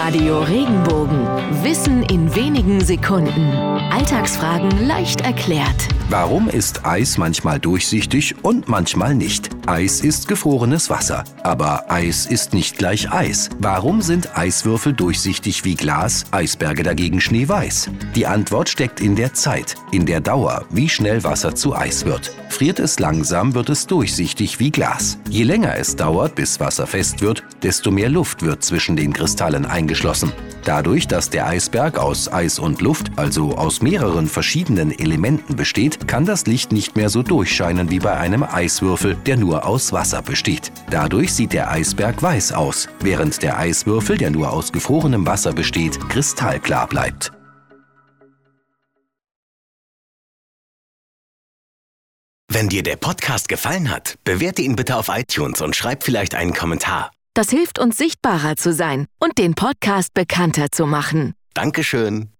Radio Regenbogen. Wissen in wenigen Sekunden. Alltagsfragen leicht erklärt. Warum ist Eis manchmal durchsichtig und manchmal nicht? Eis ist gefrorenes Wasser, aber Eis ist nicht gleich Eis. Warum sind Eiswürfel durchsichtig wie Glas, Eisberge dagegen schneeweiß? Die Antwort steckt in der Zeit, in der Dauer, wie schnell Wasser zu Eis wird. Friert es langsam, wird es durchsichtig wie Glas. Je länger es dauert, bis Wasser fest wird, desto mehr Luft wird zwischen den Kristallen eingeschlossen. Dadurch, dass der Eisberg aus Eis und Luft, also aus mehreren verschiedenen Elementen besteht, kann das Licht nicht mehr so durchscheinen wie bei einem Eiswürfel, der nur aus Wasser besteht. Dadurch sieht der Eisberg weiß aus, während der Eiswürfel, der nur aus gefrorenem Wasser besteht, kristallklar bleibt. Wenn dir der Podcast gefallen hat, bewerte ihn bitte auf iTunes und schreib vielleicht einen Kommentar. Das hilft uns sichtbarer zu sein und den Podcast bekannter zu machen. Dankeschön.